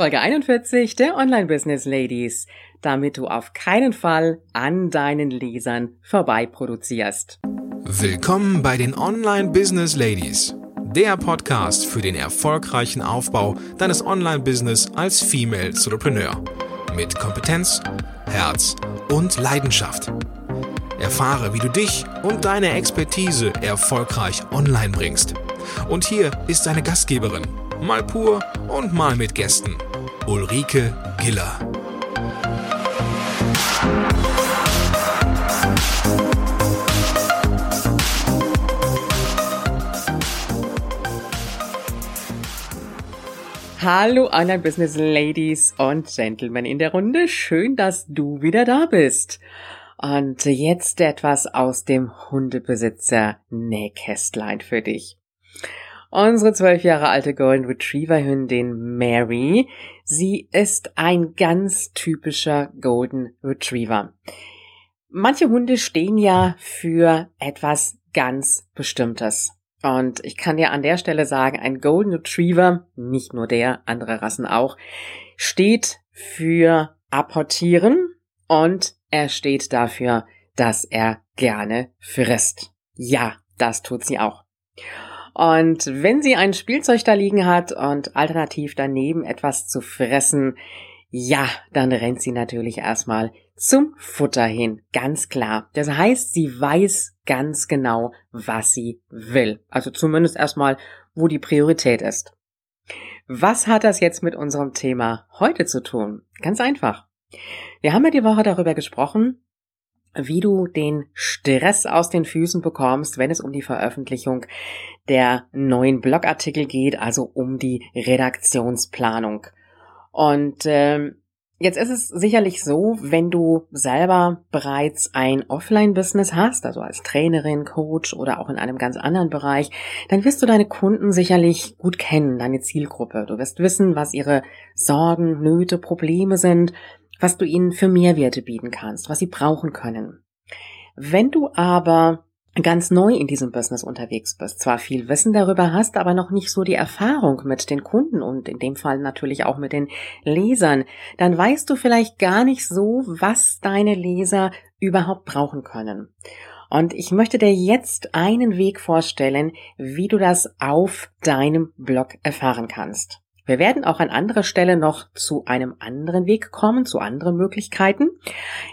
Folge 41 der Online Business Ladies, damit du auf keinen Fall an deinen Lesern vorbei produzierst. Willkommen bei den Online Business Ladies, der Podcast für den erfolgreichen Aufbau deines Online Business als Female Entrepreneur mit Kompetenz, Herz und Leidenschaft. Erfahre, wie du dich und deine Expertise erfolgreich online bringst. Und hier ist deine Gastgeberin, mal pur und mal mit Gästen. Ulrike Giller. Hallo Online Business Ladies und Gentlemen in der Runde. Schön, dass du wieder da bist. Und jetzt etwas aus dem Hundebesitzer Nähkästlein für dich. Unsere zwölf Jahre alte Golden Retriever Hündin Mary, sie ist ein ganz typischer Golden Retriever. Manche Hunde stehen ja für etwas ganz Bestimmtes. Und ich kann dir an der Stelle sagen, ein Golden Retriever, nicht nur der, andere Rassen auch, steht für apportieren und er steht dafür, dass er gerne frisst. Ja, das tut sie auch. Und wenn sie ein Spielzeug da liegen hat und alternativ daneben etwas zu fressen, ja, dann rennt sie natürlich erstmal zum Futter hin, ganz klar. Das heißt, sie weiß ganz genau, was sie will. Also zumindest erstmal, wo die Priorität ist. Was hat das jetzt mit unserem Thema heute zu tun? Ganz einfach. Wir haben ja die Woche darüber gesprochen, wie du den Stress aus den Füßen bekommst, wenn es um die Veröffentlichung der neuen Blogartikel geht, also um die Redaktionsplanung. Und ähm, jetzt ist es sicherlich so, wenn du selber bereits ein Offline-Business hast, also als Trainerin, Coach oder auch in einem ganz anderen Bereich, dann wirst du deine Kunden sicherlich gut kennen, deine Zielgruppe. Du wirst wissen, was ihre Sorgen, Nöte, Probleme sind was du ihnen für Mehrwerte bieten kannst, was sie brauchen können. Wenn du aber ganz neu in diesem Business unterwegs bist, zwar viel Wissen darüber hast, aber noch nicht so die Erfahrung mit den Kunden und in dem Fall natürlich auch mit den Lesern, dann weißt du vielleicht gar nicht so, was deine Leser überhaupt brauchen können. Und ich möchte dir jetzt einen Weg vorstellen, wie du das auf deinem Blog erfahren kannst. Wir werden auch an anderer Stelle noch zu einem anderen Weg kommen, zu anderen Möglichkeiten.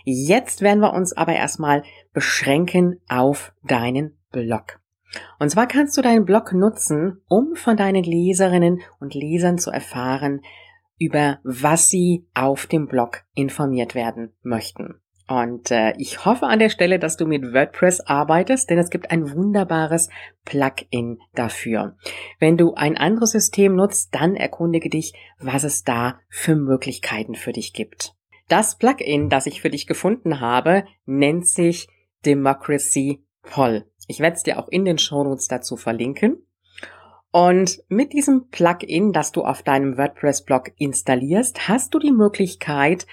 Jetzt werden wir uns aber erstmal beschränken auf deinen Blog. Und zwar kannst du deinen Blog nutzen, um von deinen Leserinnen und Lesern zu erfahren, über was sie auf dem Blog informiert werden möchten. Und äh, ich hoffe an der Stelle, dass du mit WordPress arbeitest, denn es gibt ein wunderbares Plugin dafür. Wenn du ein anderes System nutzt, dann erkundige dich, was es da für Möglichkeiten für dich gibt. Das Plugin, das ich für dich gefunden habe, nennt sich Democracy Poll. Ich werde es dir auch in den Shownotes dazu verlinken. Und mit diesem Plugin, das du auf deinem WordPress-Blog installierst, hast du die Möglichkeit,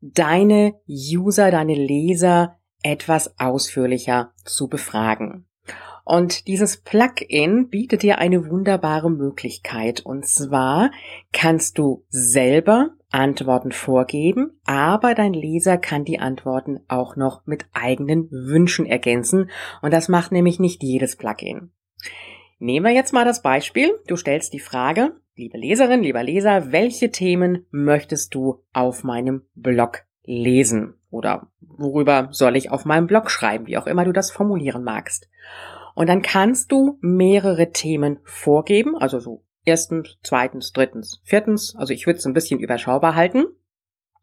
deine User, deine Leser etwas ausführlicher zu befragen. Und dieses Plugin bietet dir eine wunderbare Möglichkeit. Und zwar kannst du selber Antworten vorgeben, aber dein Leser kann die Antworten auch noch mit eigenen Wünschen ergänzen. Und das macht nämlich nicht jedes Plugin. Nehmen wir jetzt mal das Beispiel. Du stellst die Frage, Liebe Leserin, lieber Leser, welche Themen möchtest du auf meinem Blog lesen? Oder worüber soll ich auf meinem Blog schreiben, wie auch immer du das formulieren magst. Und dann kannst du mehrere Themen vorgeben, also so erstens, zweitens, drittens, viertens, also ich würde es ein bisschen überschaubar halten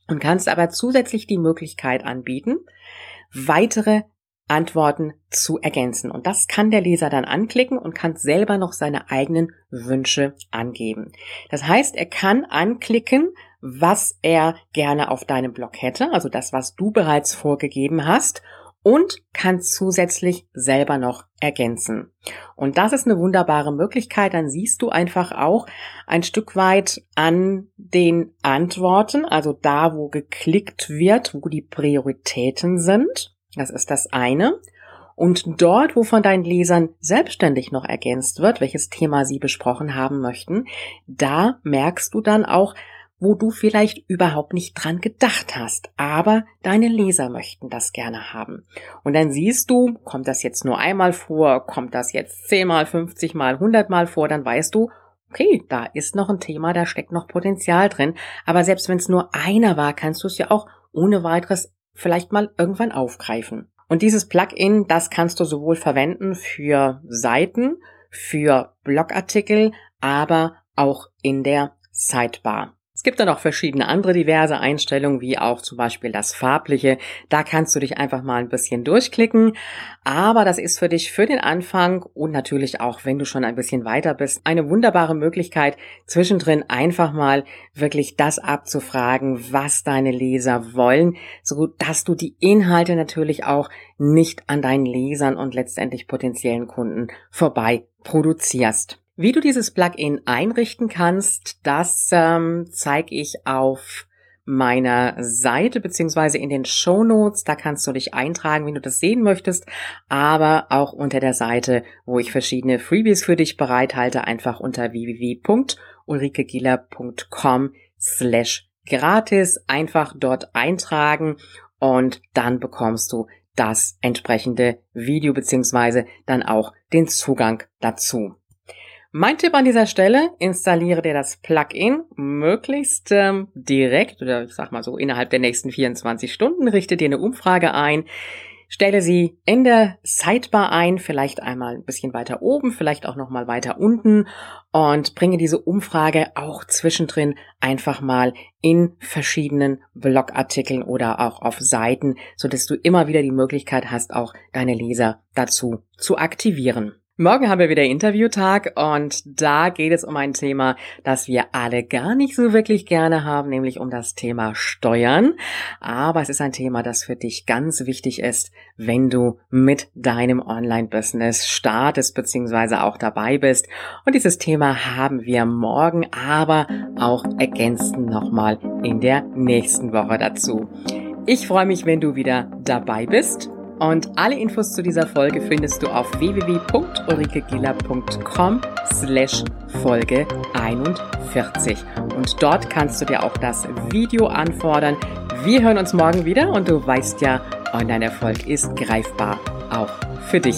und kannst aber zusätzlich die Möglichkeit anbieten, weitere Antworten zu ergänzen. Und das kann der Leser dann anklicken und kann selber noch seine eigenen Wünsche angeben. Das heißt, er kann anklicken, was er gerne auf deinem Blog hätte, also das, was du bereits vorgegeben hast, und kann zusätzlich selber noch ergänzen. Und das ist eine wunderbare Möglichkeit. Dann siehst du einfach auch ein Stück weit an den Antworten, also da, wo geklickt wird, wo die Prioritäten sind das ist das eine. Und dort, wo von deinen Lesern selbstständig noch ergänzt wird, welches Thema sie besprochen haben möchten, da merkst du dann auch, wo du vielleicht überhaupt nicht dran gedacht hast, aber deine Leser möchten das gerne haben. Und dann siehst du, kommt das jetzt nur einmal vor, kommt das jetzt zehnmal, fünfzigmal, hundertmal vor, dann weißt du, okay, da ist noch ein Thema, da steckt noch Potenzial drin. Aber selbst wenn es nur einer war, kannst du es ja auch ohne weiteres vielleicht mal irgendwann aufgreifen. Und dieses Plugin, das kannst du sowohl verwenden für Seiten, für Blogartikel, aber auch in der Sidebar. Es gibt dann auch verschiedene andere diverse Einstellungen, wie auch zum Beispiel das farbliche. Da kannst du dich einfach mal ein bisschen durchklicken. Aber das ist für dich für den Anfang und natürlich auch, wenn du schon ein bisschen weiter bist, eine wunderbare Möglichkeit, zwischendrin einfach mal wirklich das abzufragen, was deine Leser wollen, so dass du die Inhalte natürlich auch nicht an deinen Lesern und letztendlich potenziellen Kunden vorbei produzierst. Wie du dieses Plugin einrichten kannst, das ähm, zeige ich auf meiner Seite beziehungsweise in den Show Notes. Da kannst du dich eintragen, wenn du das sehen möchtest, aber auch unter der Seite, wo ich verschiedene Freebies für dich bereithalte, einfach unter www.ulrikegieler.com slash gratis einfach dort eintragen und dann bekommst du das entsprechende Video beziehungsweise dann auch den Zugang dazu. Mein Tipp an dieser Stelle, installiere dir das Plugin möglichst ähm, direkt oder ich sag mal so innerhalb der nächsten 24 Stunden, richte dir eine Umfrage ein, stelle sie in der Sidebar ein, vielleicht einmal ein bisschen weiter oben, vielleicht auch noch mal weiter unten. Und bringe diese Umfrage auch zwischendrin einfach mal in verschiedenen Blogartikeln oder auch auf Seiten, so dass du immer wieder die Möglichkeit hast, auch deine Leser dazu zu aktivieren. Morgen haben wir wieder Interviewtag und da geht es um ein Thema, das wir alle gar nicht so wirklich gerne haben, nämlich um das Thema Steuern. Aber es ist ein Thema, das für dich ganz wichtig ist, wenn du mit deinem Online-Business startest bzw. auch dabei bist. Und dieses Thema haben wir morgen, aber auch ergänzend nochmal in der nächsten Woche dazu. Ich freue mich, wenn du wieder dabei bist und alle Infos zu dieser Folge findest du auf www.ulrikegiller.com slash Folge 41. Und dort kannst du dir auch das Video anfordern. Wir hören uns morgen wieder und du weißt ja, Online-Erfolg ist greifbar, auch für dich.